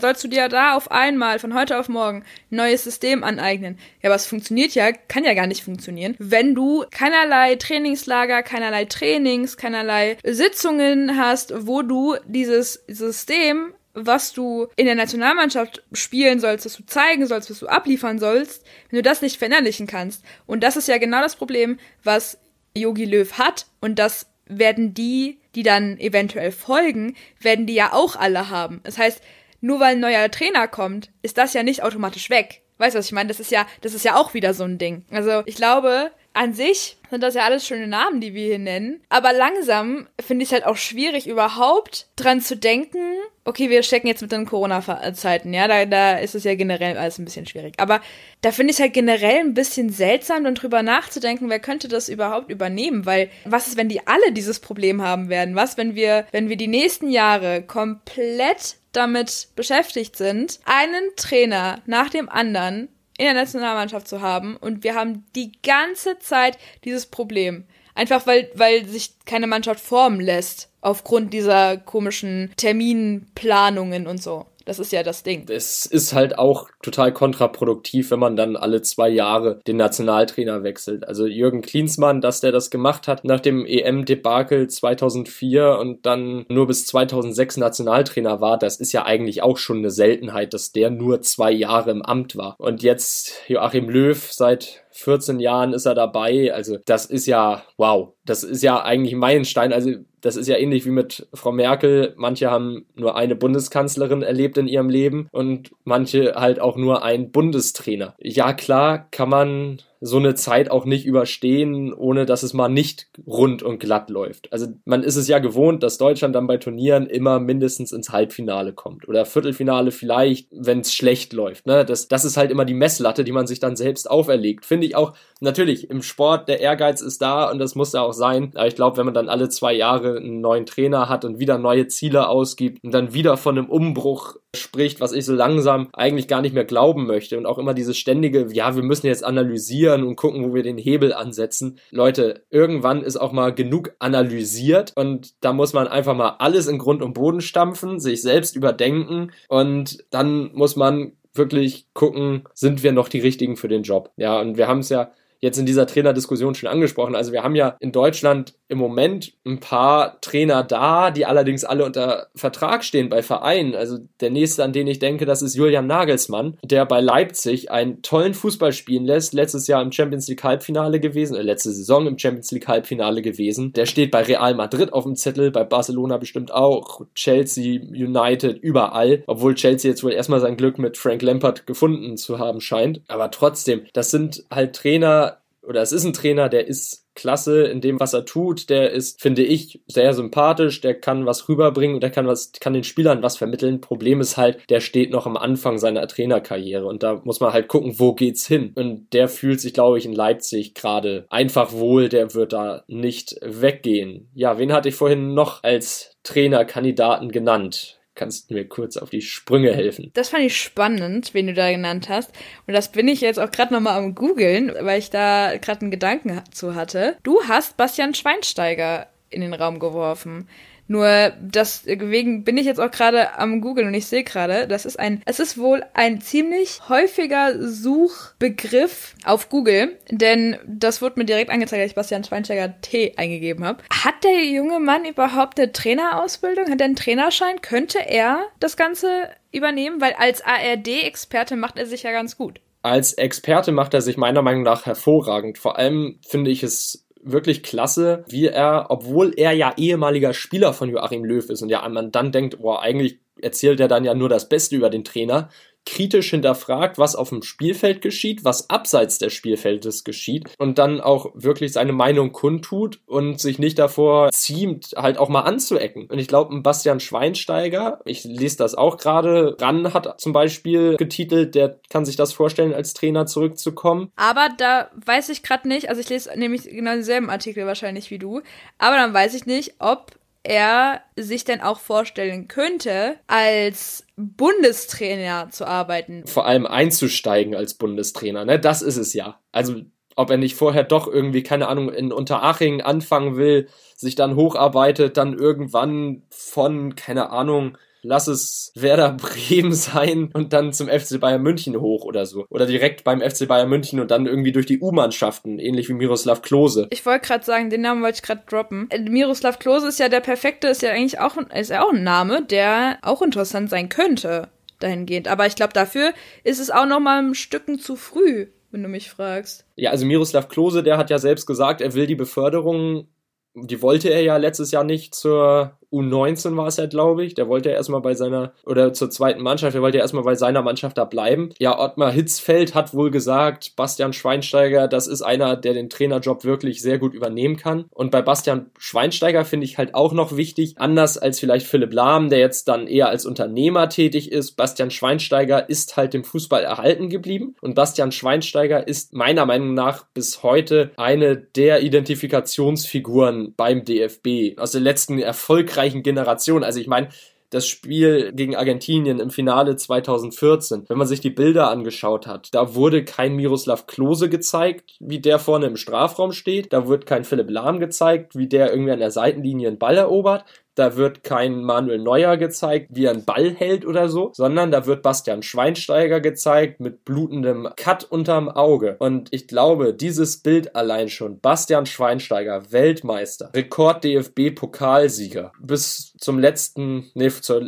sollst du dir da auf einmal von heute auf morgen ein neues System aneignen. Ja, was funktioniert ja, kann ja gar nicht funktionieren, wenn du keinerlei Trainingslager, keinerlei Trainings, keinerlei Sitzungen hast, wo du dieses System was du in der Nationalmannschaft spielen sollst, was du zeigen sollst, was du abliefern sollst, wenn du das nicht verinnerlichen kannst. Und das ist ja genau das Problem, was Yogi Löw hat und das werden die, die dann eventuell folgen, werden die ja auch alle haben. Das heißt, nur weil ein neuer Trainer kommt, ist das ja nicht automatisch weg. Weißt du, was ich meine? Das ist ja, das ist ja auch wieder so ein Ding. Also, ich glaube, an sich sind das ja alles schöne Namen, die wir hier nennen. Aber langsam finde ich es halt auch schwierig, überhaupt dran zu denken, okay, wir stecken jetzt mit den Corona-Zeiten, ja, da, da ist es ja generell alles ein bisschen schwierig. Aber da finde ich es halt generell ein bisschen seltsam, dann drüber nachzudenken, wer könnte das überhaupt übernehmen? Weil, was ist, wenn die alle dieses Problem haben werden? Was, wenn wir, wenn wir die nächsten Jahre komplett damit beschäftigt sind, einen Trainer nach dem anderen in der Nationalmannschaft zu haben und wir haben die ganze Zeit dieses Problem. Einfach weil, weil sich keine Mannschaft formen lässt aufgrund dieser komischen Terminplanungen und so. Das ist ja das Ding. Es ist halt auch total kontraproduktiv, wenn man dann alle zwei Jahre den Nationaltrainer wechselt. Also Jürgen Klinsmann, dass der das gemacht hat nach dem EM-Debakel 2004 und dann nur bis 2006 Nationaltrainer war, das ist ja eigentlich auch schon eine Seltenheit, dass der nur zwei Jahre im Amt war. Und jetzt Joachim Löw seit 14 Jahren ist er dabei. Also das ist ja, wow, das ist ja eigentlich Meilenstein. Also das ist ja ähnlich wie mit Frau Merkel. Manche haben nur eine Bundeskanzlerin erlebt in ihrem Leben und manche halt auch nur einen Bundestrainer. Ja, klar kann man so eine Zeit auch nicht überstehen, ohne dass es mal nicht rund und glatt läuft. Also man ist es ja gewohnt, dass Deutschland dann bei Turnieren immer mindestens ins Halbfinale kommt oder Viertelfinale vielleicht, wenn es schlecht läuft. Ne? Das, das ist halt immer die Messlatte, die man sich dann selbst auferlegt. Finde ich auch, natürlich, im Sport, der Ehrgeiz ist da und das muss ja auch sein. Aber ich glaube, wenn man dann alle zwei Jahre einen neuen Trainer hat und wieder neue Ziele ausgibt und dann wieder von einem Umbruch spricht, was ich so langsam eigentlich gar nicht mehr glauben möchte und auch immer dieses ständige, ja, wir müssen jetzt analysieren und gucken, wo wir den Hebel ansetzen. Leute, irgendwann ist auch mal genug analysiert und da muss man einfach mal alles in Grund und Boden stampfen, sich selbst überdenken und dann muss man wirklich gucken, sind wir noch die richtigen für den Job. Ja, und wir haben es ja jetzt in dieser Trainerdiskussion schon angesprochen. Also wir haben ja in Deutschland im Moment ein paar Trainer da, die allerdings alle unter Vertrag stehen bei Vereinen. Also der nächste, an den ich denke, das ist Julian Nagelsmann, der bei Leipzig einen tollen Fußball spielen lässt, letztes Jahr im Champions League Halbfinale gewesen, äh, letzte Saison im Champions League Halbfinale gewesen. Der steht bei Real Madrid auf dem Zettel, bei Barcelona bestimmt auch, Chelsea, United, überall, obwohl Chelsea jetzt wohl erstmal sein Glück mit Frank Lampard gefunden zu haben scheint. Aber trotzdem, das sind halt Trainer, oder es ist ein Trainer, der ist klasse in dem, was er tut. Der ist, finde ich, sehr sympathisch. Der kann was rüberbringen und der kann was, kann den Spielern was vermitteln. Problem ist halt, der steht noch am Anfang seiner Trainerkarriere und da muss man halt gucken, wo geht's hin. Und der fühlt sich, glaube ich, in Leipzig gerade einfach wohl. Der wird da nicht weggehen. Ja, wen hatte ich vorhin noch als Trainerkandidaten genannt? Kannst du mir kurz auf die Sprünge helfen. Das fand ich spannend, wen du da genannt hast. Und das bin ich jetzt auch gerade nochmal am googeln, weil ich da gerade einen Gedanken zu hatte. Du hast Bastian Schweinsteiger in den Raum geworfen. Nur deswegen bin ich jetzt auch gerade am Google und ich sehe gerade, das ist ein, es ist wohl ein ziemlich häufiger Suchbegriff auf Google, denn das wurde mir direkt angezeigt, als ich Bastian Schweinsteiger T eingegeben habe. Hat der junge Mann überhaupt eine Trainerausbildung? Hat er einen Trainerschein? Könnte er das Ganze übernehmen? Weil als ARD-Experte macht er sich ja ganz gut. Als Experte macht er sich meiner Meinung nach hervorragend. Vor allem finde ich es wirklich klasse, wie er, obwohl er ja ehemaliger Spieler von Joachim Löw ist und ja man dann denkt, boah, eigentlich erzählt er dann ja nur das Beste über den Trainer, kritisch hinterfragt, was auf dem Spielfeld geschieht, was abseits des Spielfeldes geschieht und dann auch wirklich seine Meinung kundtut und sich nicht davor ziemt, halt auch mal anzuecken. Und ich glaube, ein Bastian Schweinsteiger, ich lese das auch gerade, Ran hat zum Beispiel getitelt, der kann sich das vorstellen, als Trainer zurückzukommen. Aber da weiß ich gerade nicht, also ich lese nämlich genau denselben Artikel wahrscheinlich wie du, aber dann weiß ich nicht, ob er sich denn auch vorstellen könnte, als Bundestrainer zu arbeiten. Vor allem einzusteigen als Bundestrainer, ne? Das ist es ja. Also ob er nicht vorher doch irgendwie, keine Ahnung, in Unteraching anfangen will, sich dann hocharbeitet, dann irgendwann von, keine Ahnung, lass es Werder *laughs* Bremen sein und dann zum FC Bayern München hoch oder so. Oder direkt beim FC Bayern München und dann irgendwie durch die U-Mannschaften, ähnlich wie Miroslav Klose. Ich wollte gerade sagen, den Namen wollte ich gerade droppen. Äh, Miroslav Klose ist ja der perfekte, ist ja eigentlich auch, ist ja auch ein Name, der auch interessant sein könnte dahingehend. Aber ich glaube, dafür ist es auch noch mal ein Stücken zu früh, wenn du mich fragst. Ja, also Miroslav Klose, der hat ja selbst gesagt, er will die Beförderung die wollte er ja letztes Jahr nicht zur U19 war es ja, glaube ich. Der wollte ja erstmal bei seiner, oder zur zweiten Mannschaft, der wollte ja erstmal bei seiner Mannschaft da bleiben. Ja, Ottmar Hitzfeld hat wohl gesagt, Bastian Schweinsteiger, das ist einer, der den Trainerjob wirklich sehr gut übernehmen kann. Und bei Bastian Schweinsteiger finde ich halt auch noch wichtig, anders als vielleicht Philipp Lahm, der jetzt dann eher als Unternehmer tätig ist. Bastian Schweinsteiger ist halt dem Fußball erhalten geblieben. Und Bastian Schweinsteiger ist meiner Meinung nach bis heute eine der Identifikationsfiguren beim DFB. Aus der letzten erfolgreichen erfolgreichen Generation. Also ich meine, das Spiel gegen Argentinien im Finale 2014, wenn man sich die Bilder angeschaut hat, da wurde kein Miroslav Klose gezeigt, wie der vorne im Strafraum steht, da wird kein Philipp Lahm gezeigt, wie der irgendwie an der Seitenlinie einen Ball erobert, da wird kein Manuel Neuer gezeigt, wie er einen Ball hält oder so, sondern da wird Bastian Schweinsteiger gezeigt mit blutendem Cut unterm Auge. Und ich glaube, dieses Bild allein schon, Bastian Schweinsteiger, Weltmeister, Rekord-DFB-Pokalsieger, bis zum letzten, nee, zur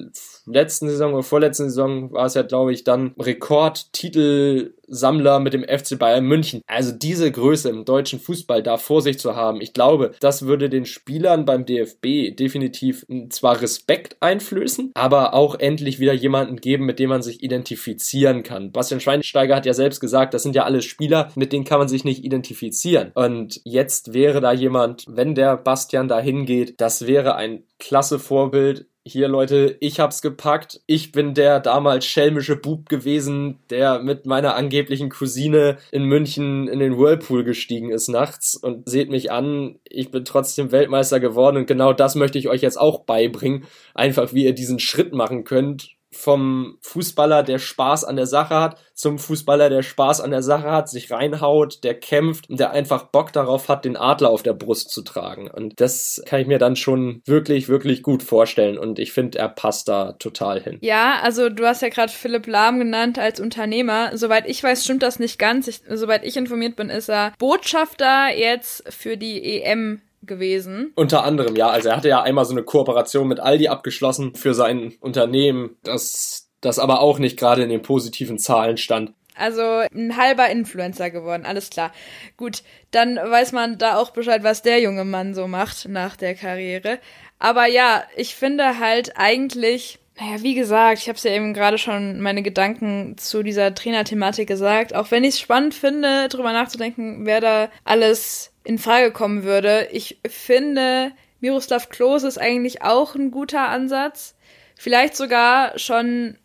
letzten Saison oder vorletzten Saison war es ja, glaube ich, dann Rekordtitelsammler mit dem FC Bayern München. Also diese Größe im deutschen Fußball da vor sich zu haben, ich glaube, das würde den Spielern beim DFB definitiv zwar Respekt einflößen, aber auch endlich wieder jemanden geben, mit dem man sich identifizieren kann. Bastian Schweinsteiger hat ja selbst gesagt, das sind ja alles Spieler, mit denen kann man sich nicht identifizieren. Und jetzt wäre da jemand, wenn der Bastian da hingeht, das wäre ein klasse Vorbild hier Leute, ich hab's gepackt. Ich bin der damals schelmische Bub gewesen, der mit meiner angeblichen Cousine in München in den Whirlpool gestiegen ist nachts und seht mich an, ich bin trotzdem Weltmeister geworden und genau das möchte ich euch jetzt auch beibringen. Einfach wie ihr diesen Schritt machen könnt vom Fußballer, der Spaß an der Sache hat, zum Fußballer, der Spaß an der Sache hat, sich reinhaut, der kämpft und der einfach Bock darauf hat, den Adler auf der Brust zu tragen. Und das kann ich mir dann schon wirklich, wirklich gut vorstellen. Und ich finde, er passt da total hin. Ja, also du hast ja gerade Philipp Lahm genannt als Unternehmer. Soweit ich weiß, stimmt das nicht ganz. Ich, soweit ich informiert bin, ist er Botschafter jetzt für die EM gewesen. Unter anderem, ja. Also er hatte ja einmal so eine Kooperation mit Aldi abgeschlossen für sein Unternehmen, das, das aber auch nicht gerade in den positiven Zahlen stand. Also ein halber Influencer geworden, alles klar. Gut, dann weiß man da auch Bescheid, was der junge Mann so macht nach der Karriere. Aber ja, ich finde halt eigentlich, naja, wie gesagt, ich habe es ja eben gerade schon meine Gedanken zu dieser Trainerthematik gesagt. Auch wenn ich es spannend finde, drüber nachzudenken, wer da alles in Frage kommen würde. Ich finde, Miroslav Klose ist eigentlich auch ein guter Ansatz. Vielleicht sogar schon,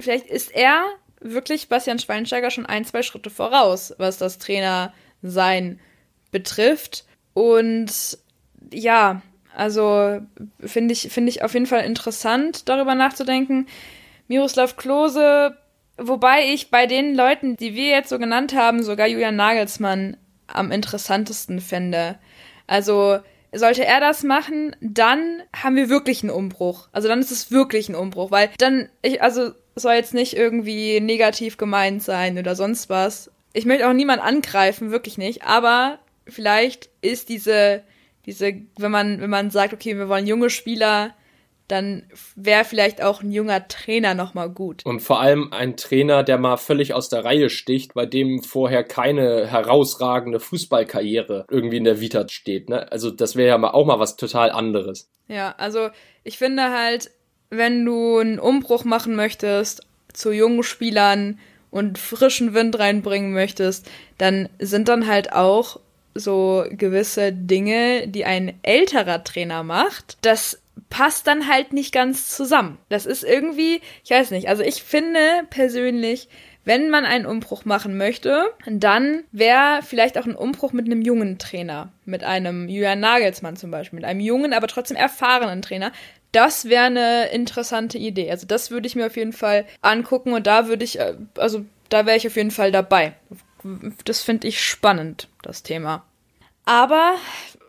vielleicht ist er wirklich Bastian Schweinsteiger schon ein, zwei Schritte voraus, was das Trainer sein betrifft. Und ja, also finde ich, finde ich auf jeden Fall interessant, darüber nachzudenken. Miroslav Klose, wobei ich bei den Leuten, die wir jetzt so genannt haben, sogar Julian Nagelsmann am interessantesten fände. Also sollte er das machen, dann haben wir wirklich einen Umbruch. Also dann ist es wirklich ein Umbruch, weil dann, ich, also soll jetzt nicht irgendwie negativ gemeint sein oder sonst was. Ich möchte auch niemand angreifen, wirklich nicht. Aber vielleicht ist diese, diese, wenn man, wenn man sagt, okay, wir wollen junge Spieler, dann wäre vielleicht auch ein junger Trainer nochmal gut. Und vor allem ein Trainer, der mal völlig aus der Reihe sticht, bei dem vorher keine herausragende Fußballkarriere irgendwie in der Vita steht. Ne? Also das wäre ja auch mal was total anderes. Ja, also ich finde halt, wenn du einen Umbruch machen möchtest zu jungen Spielern und frischen Wind reinbringen möchtest, dann sind dann halt auch so gewisse Dinge, die ein älterer Trainer macht, das passt dann halt nicht ganz zusammen. Das ist irgendwie, ich weiß nicht, also ich finde persönlich, wenn man einen Umbruch machen möchte, dann wäre vielleicht auch ein Umbruch mit einem jungen Trainer, mit einem Julian Nagelsmann zum Beispiel, mit einem jungen, aber trotzdem erfahrenen Trainer, das wäre eine interessante Idee. Also das würde ich mir auf jeden Fall angucken und da würde ich, äh, also da wäre ich auf jeden Fall dabei. Das finde ich spannend, das Thema. Aber,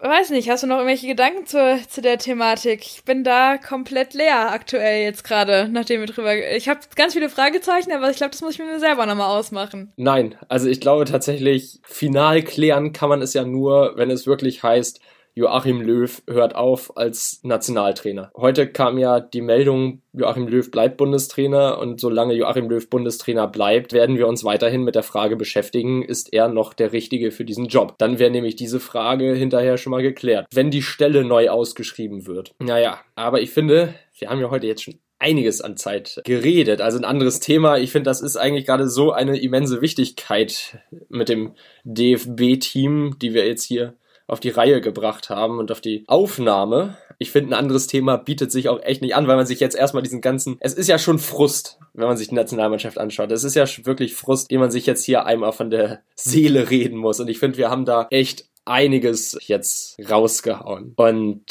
weiß nicht, hast du noch irgendwelche Gedanken zu, zu der Thematik? Ich bin da komplett leer aktuell jetzt gerade, nachdem wir drüber. Ich habe ganz viele Fragezeichen, aber ich glaube, das muss ich mir selber nochmal ausmachen. Nein, also ich glaube tatsächlich, final klären kann man es ja nur, wenn es wirklich heißt, Joachim Löw hört auf als Nationaltrainer. Heute kam ja die Meldung, Joachim Löw bleibt Bundestrainer und solange Joachim Löw Bundestrainer bleibt, werden wir uns weiterhin mit der Frage beschäftigen, ist er noch der Richtige für diesen Job? Dann wäre nämlich diese Frage hinterher schon mal geklärt, wenn die Stelle neu ausgeschrieben wird. Naja, aber ich finde, wir haben ja heute jetzt schon einiges an Zeit geredet. Also ein anderes Thema. Ich finde, das ist eigentlich gerade so eine immense Wichtigkeit mit dem DFB-Team, die wir jetzt hier auf die Reihe gebracht haben und auf die Aufnahme. Ich finde, ein anderes Thema bietet sich auch echt nicht an, weil man sich jetzt erstmal diesen ganzen, es ist ja schon Frust, wenn man sich die Nationalmannschaft anschaut. Es ist ja wirklich Frust, den man sich jetzt hier einmal von der Seele reden muss. Und ich finde, wir haben da echt einiges jetzt rausgehauen. Und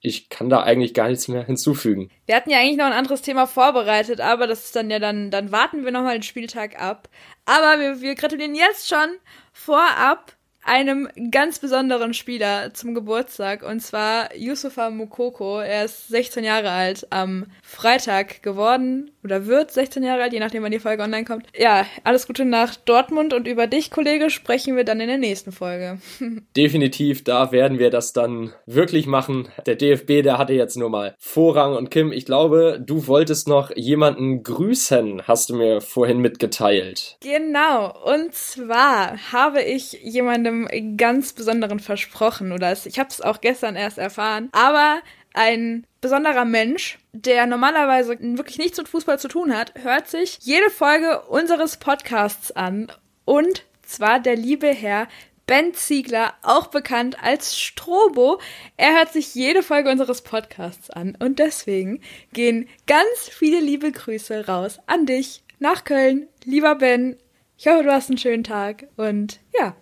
ich kann da eigentlich gar nichts mehr hinzufügen. Wir hatten ja eigentlich noch ein anderes Thema vorbereitet, aber das ist dann ja dann, dann warten wir nochmal den Spieltag ab. Aber wir, wir gratulieren jetzt schon vorab einem ganz besonderen Spieler zum Geburtstag und zwar Yusufa Mukoko. Er ist 16 Jahre alt am Freitag geworden oder wird 16 Jahre alt, je nachdem wann die Folge online kommt. Ja, alles Gute nach Dortmund und über dich, Kollege, sprechen wir dann in der nächsten Folge. *laughs* Definitiv, da werden wir das dann wirklich machen. Der DFB, der hatte jetzt nur mal Vorrang und Kim, ich glaube, du wolltest noch jemanden grüßen, hast du mir vorhin mitgeteilt. Genau, und zwar habe ich jemandem einem ganz besonderen versprochen oder ich habe es auch gestern erst erfahren. Aber ein besonderer Mensch, der normalerweise wirklich nichts mit Fußball zu tun hat, hört sich jede Folge unseres Podcasts an. Und zwar der liebe Herr Ben Ziegler, auch bekannt als Strobo. Er hört sich jede Folge unseres Podcasts an. Und deswegen gehen ganz viele liebe Grüße raus an dich nach Köln. Lieber Ben, ich hoffe, du hast einen schönen Tag. Und ja,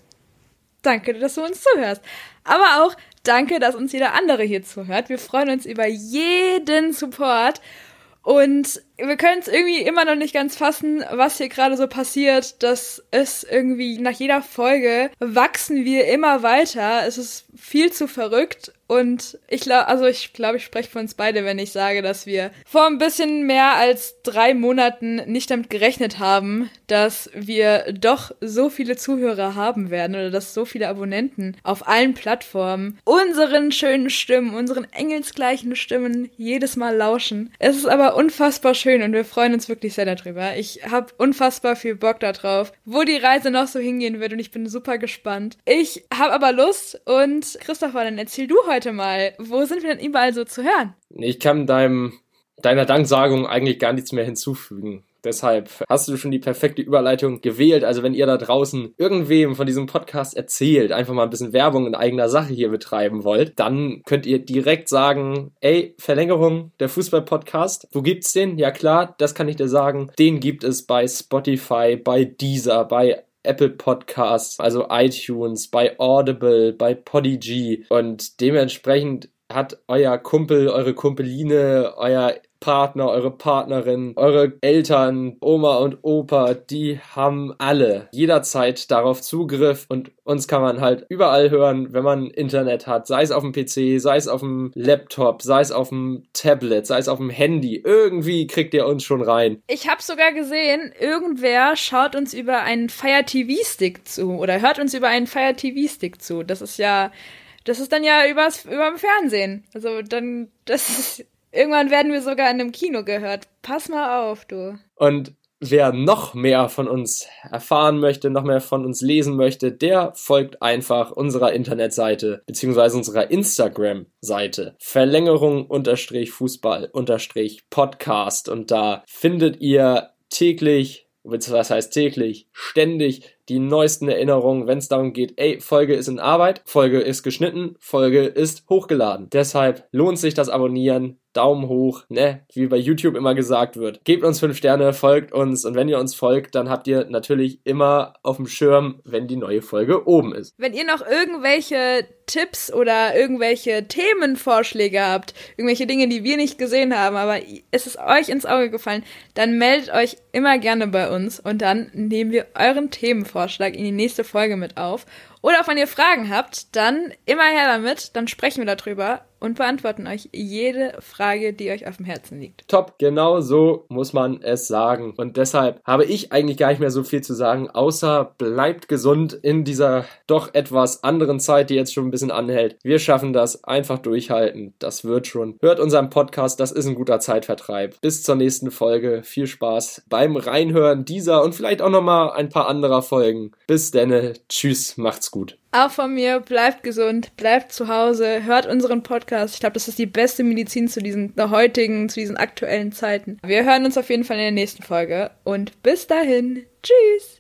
Danke, dass du uns zuhörst. Aber auch danke, dass uns jeder andere hier zuhört. Wir freuen uns über jeden Support. Und wir können es irgendwie immer noch nicht ganz fassen, was hier gerade so passiert, dass es irgendwie nach jeder Folge wachsen wir immer weiter. Es ist viel zu verrückt und ich glaube, also ich glaube, ich spreche für uns beide, wenn ich sage, dass wir vor ein bisschen mehr als drei Monaten nicht damit gerechnet haben, dass wir doch so viele Zuhörer haben werden oder dass so viele Abonnenten auf allen Plattformen unseren schönen Stimmen, unseren engelsgleichen Stimmen jedes Mal lauschen. Es ist aber unfassbar schön und wir freuen uns wirklich sehr darüber. Ich habe unfassbar viel Bock darauf, wo die Reise noch so hingehen wird und ich bin super gespannt. Ich habe aber Lust und Christopher, dann erzähl du heute mal, wo sind wir denn überall so zu hören? Ich kann deinem, deiner Danksagung eigentlich gar nichts mehr hinzufügen. Deshalb hast du schon die perfekte Überleitung gewählt. Also wenn ihr da draußen irgendwem von diesem Podcast erzählt, einfach mal ein bisschen Werbung in eigener Sache hier betreiben wollt, dann könnt ihr direkt sagen, ey, Verlängerung der Fußball-Podcast. Wo gibt's den? Ja klar, das kann ich dir sagen. Den gibt es bei Spotify, bei Deezer, bei Apple Podcasts, also iTunes, bei Audible, bei Podigy und dementsprechend hat euer Kumpel, eure Kumpeline, euer Partner, eure Partnerin, eure Eltern, Oma und Opa, die haben alle jederzeit darauf Zugriff und uns kann man halt überall hören, wenn man Internet hat, sei es auf dem PC, sei es auf dem Laptop, sei es auf dem Tablet, sei es auf dem Handy. Irgendwie kriegt ihr uns schon rein. Ich habe sogar gesehen, irgendwer schaut uns über einen Fire TV Stick zu oder hört uns über einen Fire TV Stick zu. Das ist ja das ist dann ja übers, überm Fernsehen. Also dann, *laughs* das ist Irgendwann werden wir sogar in einem Kino gehört. Pass mal auf, du. Und wer noch mehr von uns erfahren möchte, noch mehr von uns lesen möchte, der folgt einfach unserer Internetseite beziehungsweise unserer Instagram-Seite. Verlängerung unterstrich Fußball unterstrich Podcast und da findet ihr täglich, was heißt täglich, ständig die neuesten Erinnerungen, wenn es darum geht, ey, Folge ist in Arbeit, Folge ist geschnitten, Folge ist hochgeladen. Deshalb lohnt sich das Abonnieren, Daumen hoch, ne, wie bei YouTube immer gesagt wird. Gebt uns fünf Sterne, folgt uns und wenn ihr uns folgt, dann habt ihr natürlich immer auf dem Schirm, wenn die neue Folge oben ist. Wenn ihr noch irgendwelche Tipps oder irgendwelche Themenvorschläge habt, irgendwelche Dinge, die wir nicht gesehen haben, aber es ist euch ins Auge gefallen, dann meldet euch immer gerne bei uns und dann nehmen wir euren Themenvorschlag in die nächste Folge mit auf. Oder auch wenn ihr Fragen habt, dann immer her damit, dann sprechen wir darüber und beantworten euch jede Frage, die euch auf dem Herzen liegt. Top, genau so muss man es sagen. Und deshalb habe ich eigentlich gar nicht mehr so viel zu sagen, außer bleibt gesund in dieser doch etwas anderen Zeit, die jetzt schon ein bisschen anhält. Wir schaffen das, einfach durchhalten. Das wird schon. Hört unseren Podcast, das ist ein guter Zeitvertreib. Bis zur nächsten Folge. Viel Spaß beim Reinhören dieser und vielleicht auch nochmal ein paar anderer Folgen. Bis denne. Tschüss, macht's gut. Auch von mir, bleibt gesund, bleibt zu Hause, hört unseren Podcast. Ich glaube, das ist die beste Medizin zu diesen heutigen, zu diesen aktuellen Zeiten. Wir hören uns auf jeden Fall in der nächsten Folge und bis dahin, tschüss!